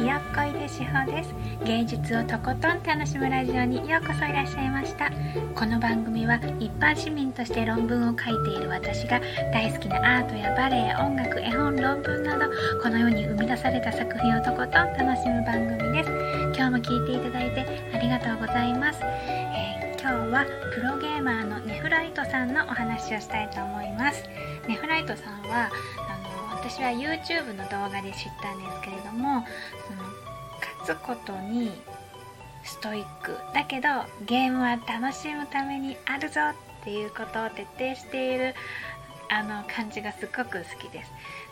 ひよっこいでしほです。芸術をとことん楽しむラジオにようこそいらっしゃいました。この番組は一般市民として論文を書いている私が大好きなアートやバレエ音楽絵本論文などこの世に生み出された作品をとことん楽しむ番組です。今日も聞いていただいてありがとうございます、えー、今日はプロゲーマーのネフライトさんのお話をしたいと思います。ネフライトさんは私は YouTube の動画で知ったんですけれどもその勝つことにストイックだけどゲームは楽しむためにあるぞっていうことを徹底しているあの感じがすっごく好きです。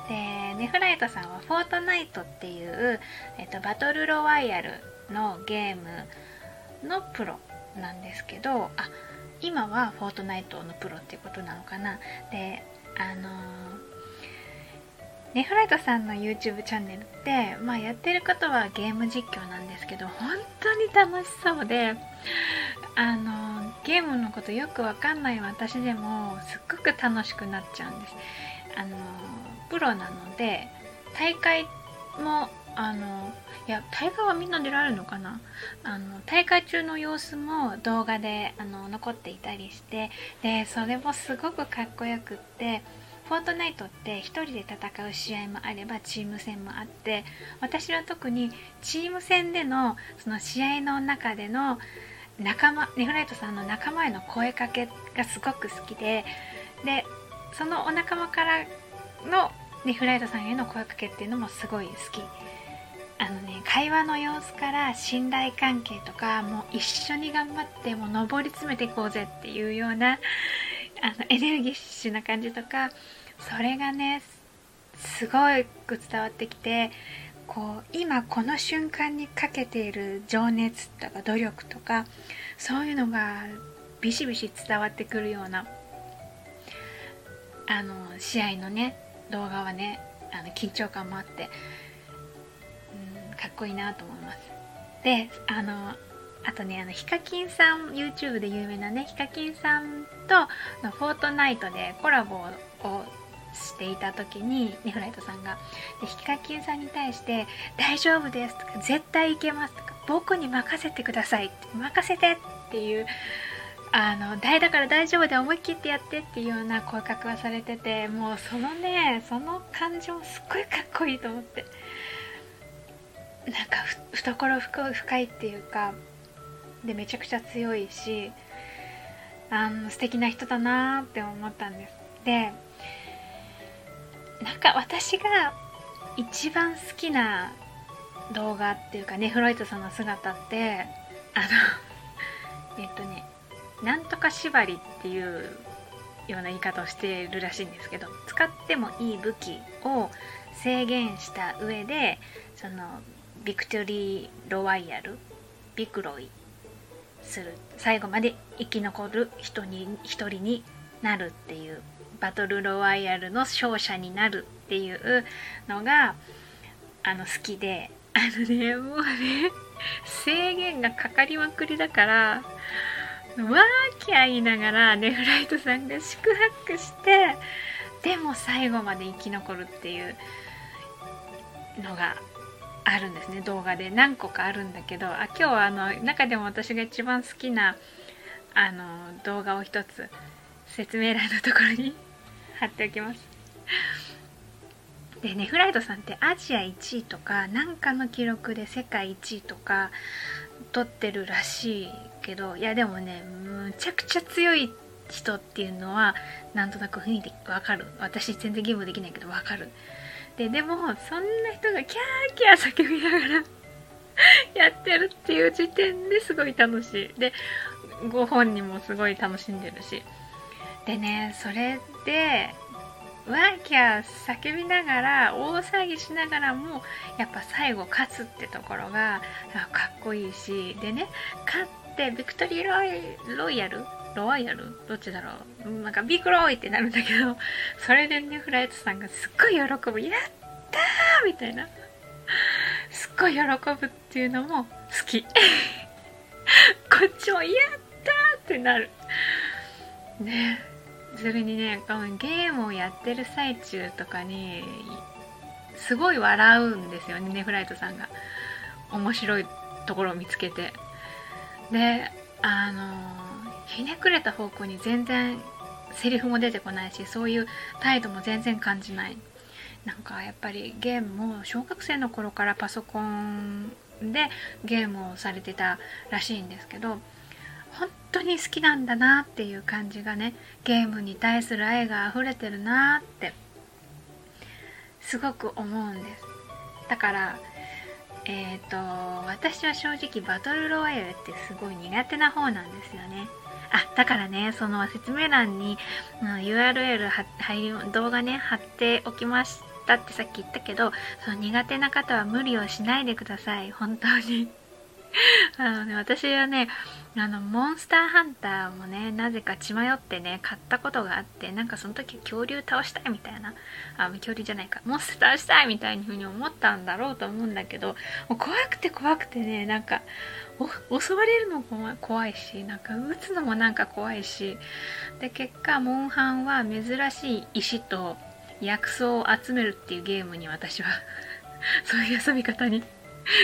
でネフライトさんは「フォートナイト」っていう、えっと、バトルロワイヤルのゲームのプロなんですけどあ今はフォートナイトのプロっていうことなのかなであのーネフライトさんの YouTube チャンネルって、まあ、やってることはゲーム実況なんですけど本当に楽しそうであのゲームのことよくわかんない私でもすっごく楽しくなっちゃうんです。あのプロなので大会もあのいや大会はみんな出られるのかな？あの大会中の様子も動画であの残っていたりしてでそれもすごくかっこよくってフォートナイトって1人で戦う試合もあればチーム戦もあって私は特にチーム戦でのその試合の中での仲間ネフライトさんの仲間への声かけがすごく好きででそのお仲間からのネフライトさんへの声かけっていうのもすごい好き。あのね会話の様子から信頼関係とかもう一緒に頑張ってもう上り詰めていこうぜっていうようなあのエネルギッシュな感じとかそれがねすごく伝わってきてこう今この瞬間にかけている情熱とか努力とかそういうのがビシビシ伝わってくるようなあの試合のね動画はねあの緊張感もあって、うん、かっこいいなと思います。であのあとねあのヒカキンさん YouTube で有名なねヒカキンさんとのフォートナイトでコラボをしていた時にネフライトさんがでヒカキンさんに対して「大丈夫です」とか「絶対いけます」とか「僕に任せてください」任せて」っていうあの大だから大丈夫で思い切ってやってっていうような声かけはされててもうそのねその感情すっごいかっこいいと思って。なんか懐深いっていうかでめちゃくちゃ強いしあの素敵な人だなって思ったんです。でなんか私が一番好きな動画っていうかねフロイトさんの姿ってあのえっとねなんとか縛りっていうような言い方をしているらしいんですけど使ってもいい武器を制限した上でそのビクトリー・ロワイヤルビクロイする最後まで生き残る人に一人になるっていうバトルロワイヤルの勝者になるっていうのがあの好きであのねもうね制限がかかりまくりだからわーきゃ言いながらネフライトさんが宿泊してでも最後まで生き残るっていうのがあるんですね動画で。何個かあるんだけどあ今日はあの中でも私が一番好きなあの動画を一つ説明欄のところに 貼っておきます。でネフライトさんってアジア1位とか何かの記録で世界1位とか取ってるらしいけどいやでもねむちゃくちゃ強い人っていうのはなんとなく雰囲気わかる。私全然ゲームできないけどわかる。ででもそんな人がキャーキャー叫びながら やってるっていう時点ですごい楽しい。でご本人もすごい楽しんでるし。でねそれでワーキャー叫びながら大騒ぎしながらもやっぱ最後勝つってところがかっこいいし。でね勝ってビクトリーロイヤルロワイヤル？どっちだろう？なんかビクロイってなるんだけどそれでねフライトさんがすっごい喜ぶ。やったーみたいな。すっごい喜ぶっていうのも好き。こっちもやったーってなる。ね。それにねゲームをやってる最中とかにすごい笑うんですよねネフライトさんが。面白いところを見つけて。であのひねくれた方向に全然セリフも出てこないしそういう態度も全然感じない。なんかやっぱりゲームも小学生の頃からパソコンでゲームをされてたらしいんですけど本当に好きなんだなっていう感じがねゲームに対する愛が溢れてるなってすごく思うんです。だからえっ、ー、と私は正直バトルロワイヤルってすごい苦手な方なんですよね。あだからねその説明欄に、うん、URL 入り動画ね貼っておきましたってさっき言ったけどその苦手な方は無理をしないでください。本当に。あのね、私はね、あの、モンスターハンターもね、なぜか血迷ってね、買ったことがあって、なんかその時恐竜倒したいみたいな、あ、恐竜じゃないか、モンスター倒したいみたいにふうに思ったんだろうと思うんだけど、もう怖くて怖くてね、なんか、襲われるのも怖いし、なんか撃つのもなんか怖いし、で、結果、モンハンは珍しい石と薬草を集めるっていうゲームに私は そういう遊び方に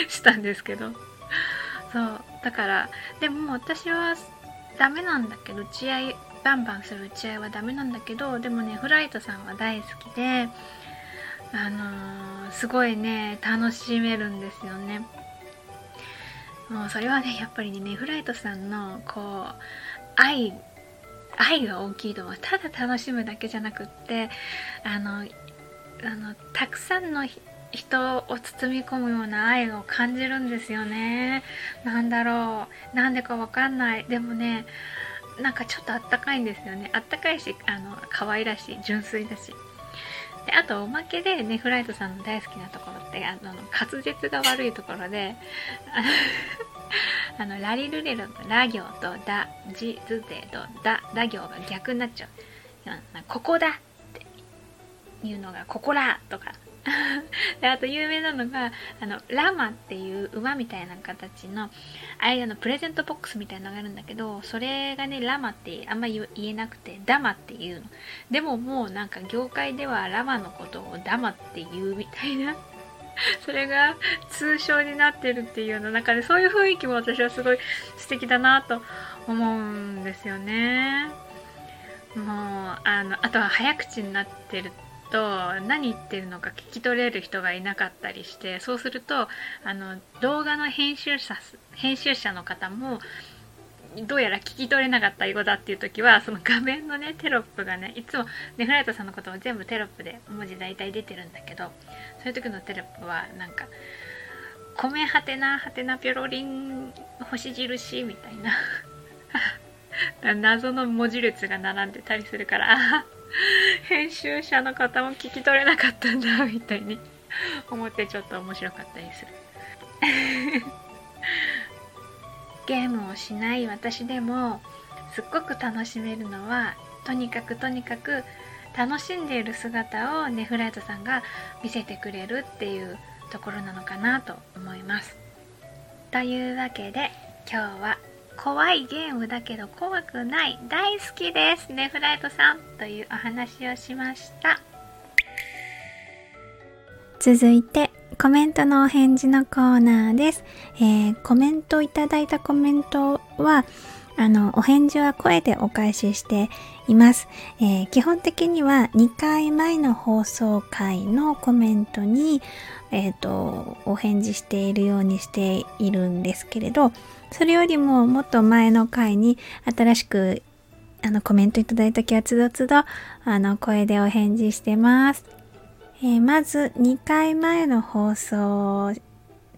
したんですけど。そう。だからでも私はダメなんだけど打ち合いバンバンする打ち合いはダメなんだけどでもねフライトさんは大好きであのー、すごいね楽しめるんですよね。もうそれはねやっぱりねフライトさんのこう愛愛が大きいと思う。ただ楽しむだけじゃなくってあのあのたくさんの人を包み込むような愛を感じるんですよね。なんだろう。なんでかわかんない。でもね、なんかちょっとあったかいんですよね。あったかいし、あの、可愛らしい、純粋だし。で、あとおまけでね、フライトさんの大好きなところって、あの、滑舌が悪いところで、あの、ラリルレロのラ行とダ、ジ、ズゼとダ、ラ行が逆になっちゃう。ここだっていうのが、ここらとか、であと有名なのがあのラマっていう馬みたいな形の間のプレゼントボックスみたいなのがあるんだけどそれがねラマってあんま言えなくてダマっていうの。でももうなんか業界ではラマのことをダマって言うみたいな。それが通称になってるっていうの。中でそういう雰囲気も私はすごい素敵だなと思うんですよね。もうあのあとは早口になってると何言ってるのか聞き取れる人がいなかったりしてそうするとあの動画の編集者編集者の方もどうやら聞き取れなかったようだっていう時はその画面のねテロップがねいつもネフライトさんのことも全部テロップで文字大体出てるんだけどそういう時のテロップはなんか「米はてなはてなぴょろりん星印」みたいな 謎の文字列が並んでたりするからあ編集者の方も聞き取れなかったんだみたいに思ってちょっと面白かったりする ゲームをしない私でもすっごく楽しめるのはとにかくとにかく楽しんでいる姿をネフライトさんが見せてくれるっていうところなのかなと思います。というわけで今日は怖いゲームだけど怖くない。大好きです。ねフライトさんというお話をしました。続いてコメントのお返事のコーナーです、えー、コメントいただいたコメントはあの、お返事は声でお返ししています。えー、基本的には2回前の放送回のコメントに、えっ、ー、と、お返事しているようにしているんですけれど、それよりももっと前の回に新しくあのコメントいただいた時はつどつどあの声でお返事してます。えー、まず2回前の放送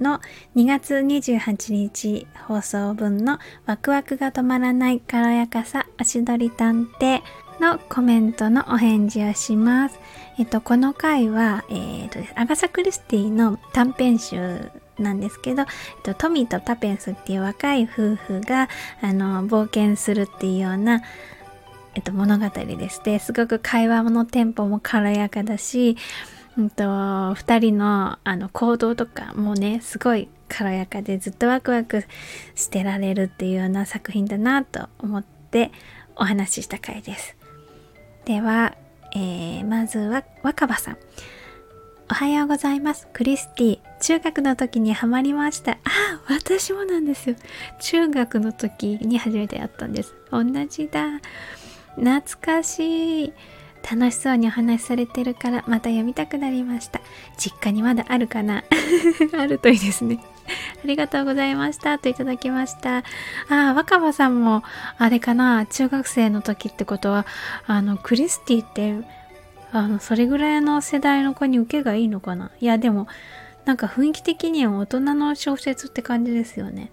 の2月28日放送分のワクワクが止まらない軽やかさ足取り探偵のコメントのお返事をします。えっと、この回は、えっと、アガサ・クリスティの短編集なんですけど、えっと、トミーとタペンスっていう若い夫婦が、あの、冒険するっていうような、えっと、物語でして、すごく会話のテンポも軽やかだし、うんと、二人のあの行動とかもね、すごい軽やかでずっとワクワクしてられるっていうような作品だなと思ってお話しした回です。では、えー、まずは若葉さん。おはようございます。クリスティ。中学の時にハマりました。あ、私もなんですよ。中学の時に初めてやったんです。同じだ。懐かしい。楽しそうにお話しされてるからまた読みたくなりました。実家にまだあるかな？あるといいですね。ありがとうございました。といただきました。ああ、若葉さんも、あれかな、中学生の時ってことは、あの、クリスティって、あの、それぐらいの世代の子に受けがいいのかな？いや、でも、なんか雰囲気的には大人の小説って感じですよね。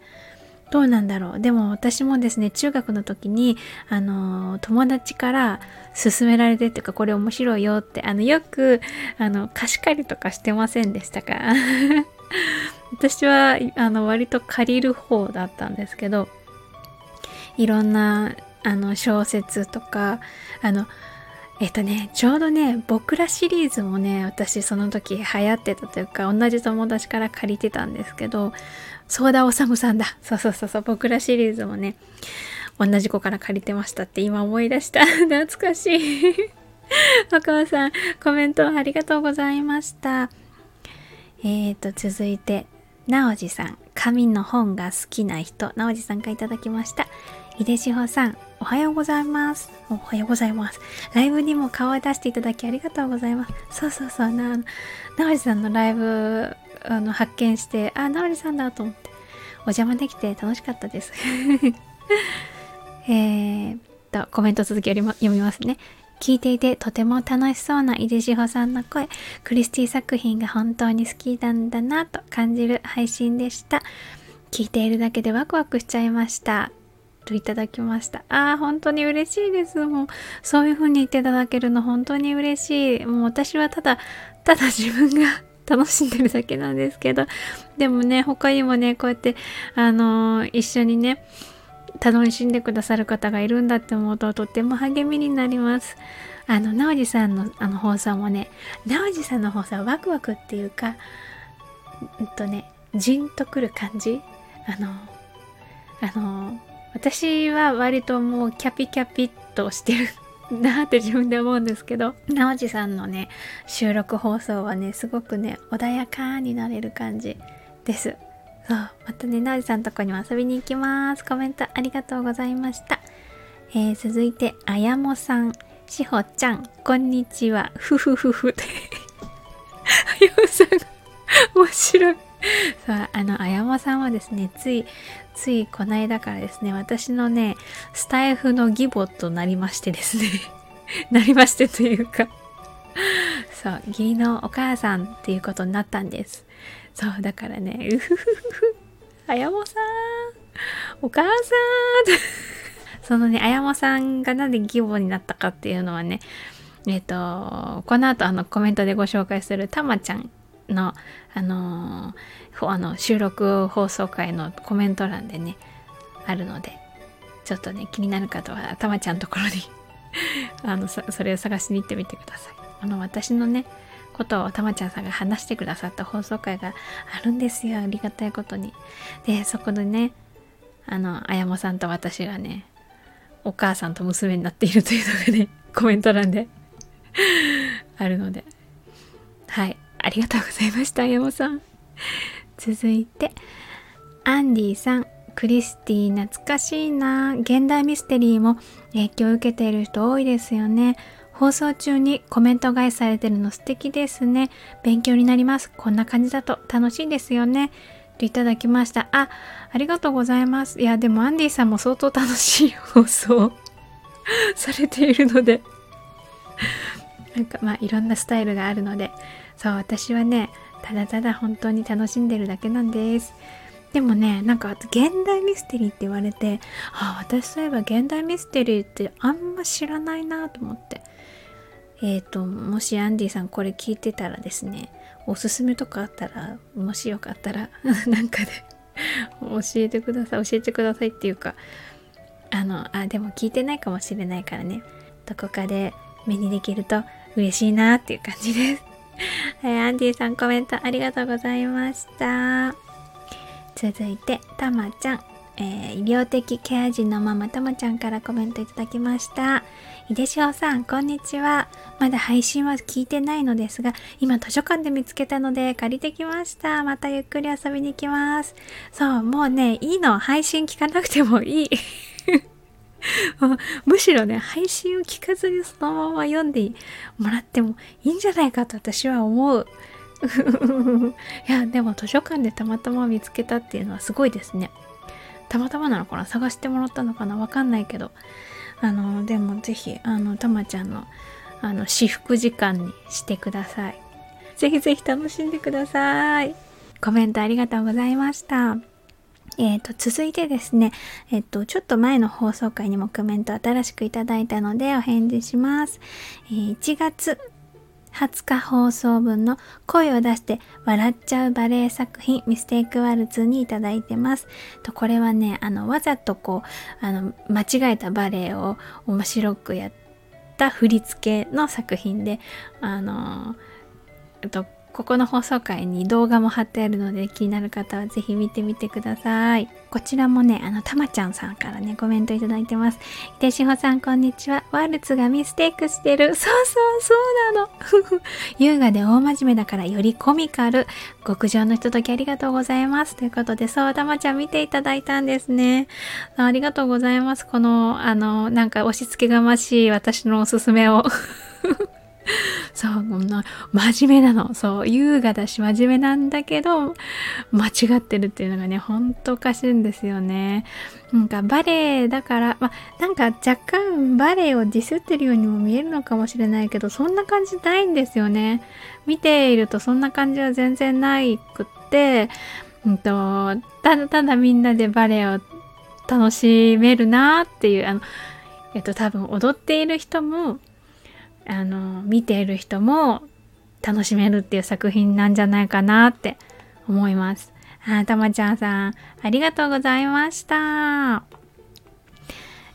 どうなんだろう。でも私もですね、中学の時に、あの、友達から勧められてっていうか、これ面白いよって、あの、よく、あの、貸し借りとかしてませんでしたか？私は、あの、割と借りる方だったんですけど、いろんな、あの、小説とか、あの、えっとね、ちょうどね、僕らシリーズもね、私その時流行ってたというか、同じ友達から借りてたんですけど、ソーダおさむさんだ。そうそうそうそう、僕らシリーズもね、同じ子から借りてましたって今思い出した。懐かしい。お母さん、コメントありがとうございました。えーと、続いて、なおじさん、紙の本が好きな人、なおじさんからいただきました。井出志保さん、おはようございます。おはようございます。ライブにも顔を出していただきありがとうございます。そうそうそう、な、なおじさんのライブ、あの、発見して、あ、なおじさんだと思って、お邪魔できて楽しかったです。えーと、コメント続き読みますね。聞いていてとても楽しそうな井出志保さんの声、クリスティ作品が本当に好きなんだなと感じる配信でした。聞いているだけでワクワクしちゃいました。といただきました。ああ、本当に嬉しいです。もう、そういう風に言っていただけるの本当に嬉しい。もう私はただ、ただ自分が 楽しんでるだけなんですけど、でもね、他にもね、こうやって、あのー、一緒にね、楽しんでくださる方がいるんだって思うととっても励みになります。あの、なおじさんのあの放送もね、なおじさんの放送はワクワクっていうか、うんとね、じんとくる感じ？あの、あの、私は割ともうキャピキャピっとしてるなって自分で思うんですけど、なおじさんのね、収録放送はね、すごくね、穏やかになれる感じです。そう、またね、なおじさんのとこにも遊びに行きます。コメントありがとうございました。えー、続いて、あやもさん、しほちゃん、こんにちは、ふふふふ。あやもさん面白い。さあ、あの、あやまさんはですね、つい、ついこの間からですね、私のね、スタイフの義母となりましてですね、なりましてというか。そう、義理のお母さんっていうことになったんです。そう、だからね、うふふふふ、あやまさん、お母さん。そのね、あやまさんがなんで義母になったかっていうのはね、えっ、と、この後あのコメントでご紹介するたまちゃんの、あの、あの収録放送回のコメント欄でね、あるので、ちょっとね、気になる方は、たまちゃんのところに あの、それを探しに行ってみてください。あの、私のね、ことをたまちゃんさんが話してくださった放送回があるんですよ。ありがたいことに。で、そこでね、あの、あやもさんと私がね、お母さんと娘になっているというのがね、コメント欄で あるので、ありがとうございました、山さん。続いて、アンディさん、クリスティ懐かしいな。現代ミステリーも影響を受けている人多いですよね。放送中にコメント返されてるの素敵ですね。勉強になります。こんな感じだと楽しいですよね。といただきました。あ、ありがとうございます。いや、でもアンディさんも相当楽しい放送 されているのでなんかまあいろんなスタイルがあるので、そう私はねただただ本当に楽しんでるだけなんです。でもねなんか現代ミステリーって言われてあ私そういえば現代ミステリーってあんま知らないなと思って。えっ、ー、ともしアンディさんこれ聞いてたらですねおすすめとかあったらもしよかったら なんかで教えてください教えてくださいっていうかあのあでも聞いてないかもしれないからね。どこかで目にできると嬉しいなっていう感じです。はい、アンディさんコメントありがとうございました。続いて、たまちゃん。えー、医療的ケア児のママたまちゃんからコメントいただきました。井出翔さん、こんにちは。まだ配信は聞いてないのですが、今図書館で見つけたので借りてきました。またゆっくり遊びに行きます。そう、もうね、いいの。配信聞かなくてもいい。むしろね、配信を聞かずにそのまま読んでもらってもいいんじゃないかと私は思う。いや、でも図書館でたまたま見つけたっていうのはすごいですね。たまたまなのかな？探してもらったのかな？わかんないけど。あのでもぜひあのたまちゃんのあの私服時間にしてくださいぜひぜひ楽しんでくださいコメントありがとうございましたえーと、続いてですね、えっ、ー、と、ちょっと前の放送回にもコメント新しくいただいたのでお返事します。えー、1月20日放送分の声を出して笑っちゃうバレエ作品ミステイクワルツにいただいてます。とこれはね、あの、わざとこう、あの、間違えたバレエを面白くやった振り付けの作品で、あの、とここの放送回に動画も貼ってあるので気になる方はぜひ見てみてください。こちらもね、あの、たまちゃんさんからね、コメントいただいてます。いてしほさん、こんにちは。ワルツがミステイクしてる。そうそうそうなの。優雅で大真面目だからよりコミカル。極上のひとときありがとうございます。ということで、そう、たまちゃん見ていただいたんですね。ありがとうございます。この、あの、なんか押し付けがましい私のおすすめを。そう、こんな、真面目なの。そう、優雅だし真面目なんだけど、間違ってるっていうのがね、ほんとおかしいんですよね。なんかバレエだから、まなんか若干バレエをディスってるようにも見えるのかもしれないけど、そんな感じないんですよね。見ているとそんな感じは全然ないくって、うんと、ただただみんなでバレエを楽しめるなっていう、あの、えっと多分踊っている人もあの見ている人も楽しめるっていう作品なんじゃないかなって思います。あたまちゃんさんありがとうございました。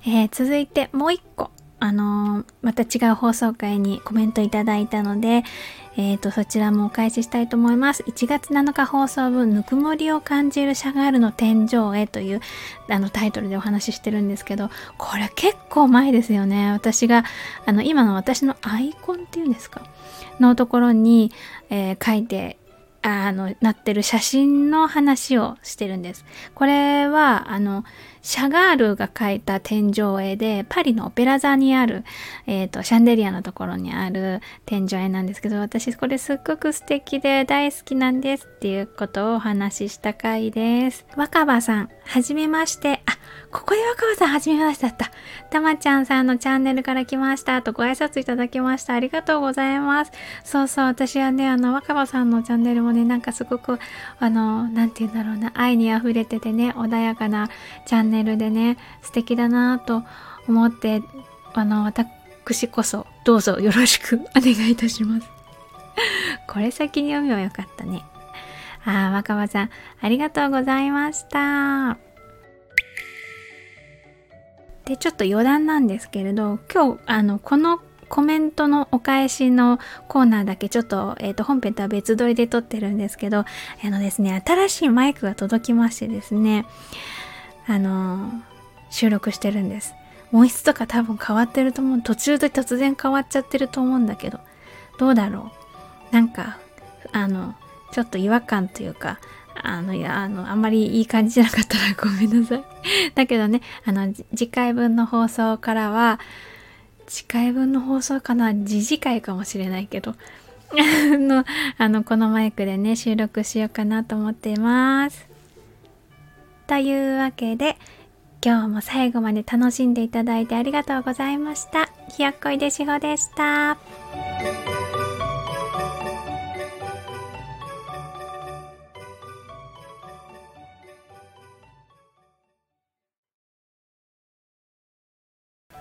えー、続いてもう一個あのー、また違う放送回にコメントいただいたので、えっ、ー、と、そちらもお返ししたいと思います。1月7日放送分、ぬくもりを感じるシャガールの天井へというあのタイトルでお話ししてるんですけど、これ結構前ですよね。私が、あの、今の私のアイコンっていうんですか？のところに、えー、書いてあの、なってる写真の話をしてるんです。これは、あの、シャガールが描いた天井絵で、パリのオペラ座にある、えっ、ー、と、シャンデリアのところにある天井絵なんですけど、私これすっごく素敵で大好きなんですっていうことをお話しした回です。若葉さん、はじめまして。あ、ここで若葉さんはじめましてだった。たまちゃんさんのチャンネルから来ましたとご挨拶いただきました。ありがとうございます。そうそう、私はね、あの、若葉さんのチャンネルもね、なんかすごく、あの、なんて言うんだろうな、愛に溢れててね、穏やかなチャンネルでね、素敵だなと思って、あの、私こそ、どうぞよろしくお願いいたします。これ先に読めばよかったね。ああ、若葉さん、ありがとうございました。で、ちょっと余談なんですけれど、今日、あの、このコメントのお返しのコーナーだけちょっと、えっ、ー、と、本編とは別撮りで撮ってるんですけど、あのですね、新しいマイクが届きましてですね、あの収録してるんです。音質とか多分変わってると思う。途中で突然変わっちゃってると思うんだけど、どうだろう？なんか、あの、ちょっと違和感というか、あの、いや、あの、あんまりいい感じじゃなかったらごめんなさい。だけどね、あの、次回分の放送からは、次回分の放送かな次次回かもしれないけど、の、あの、このマイクでね、収録しようかなと思っています。というわけで、今日も最後まで楽しんでいただいてありがとうございました。ひよっこいでしほでした。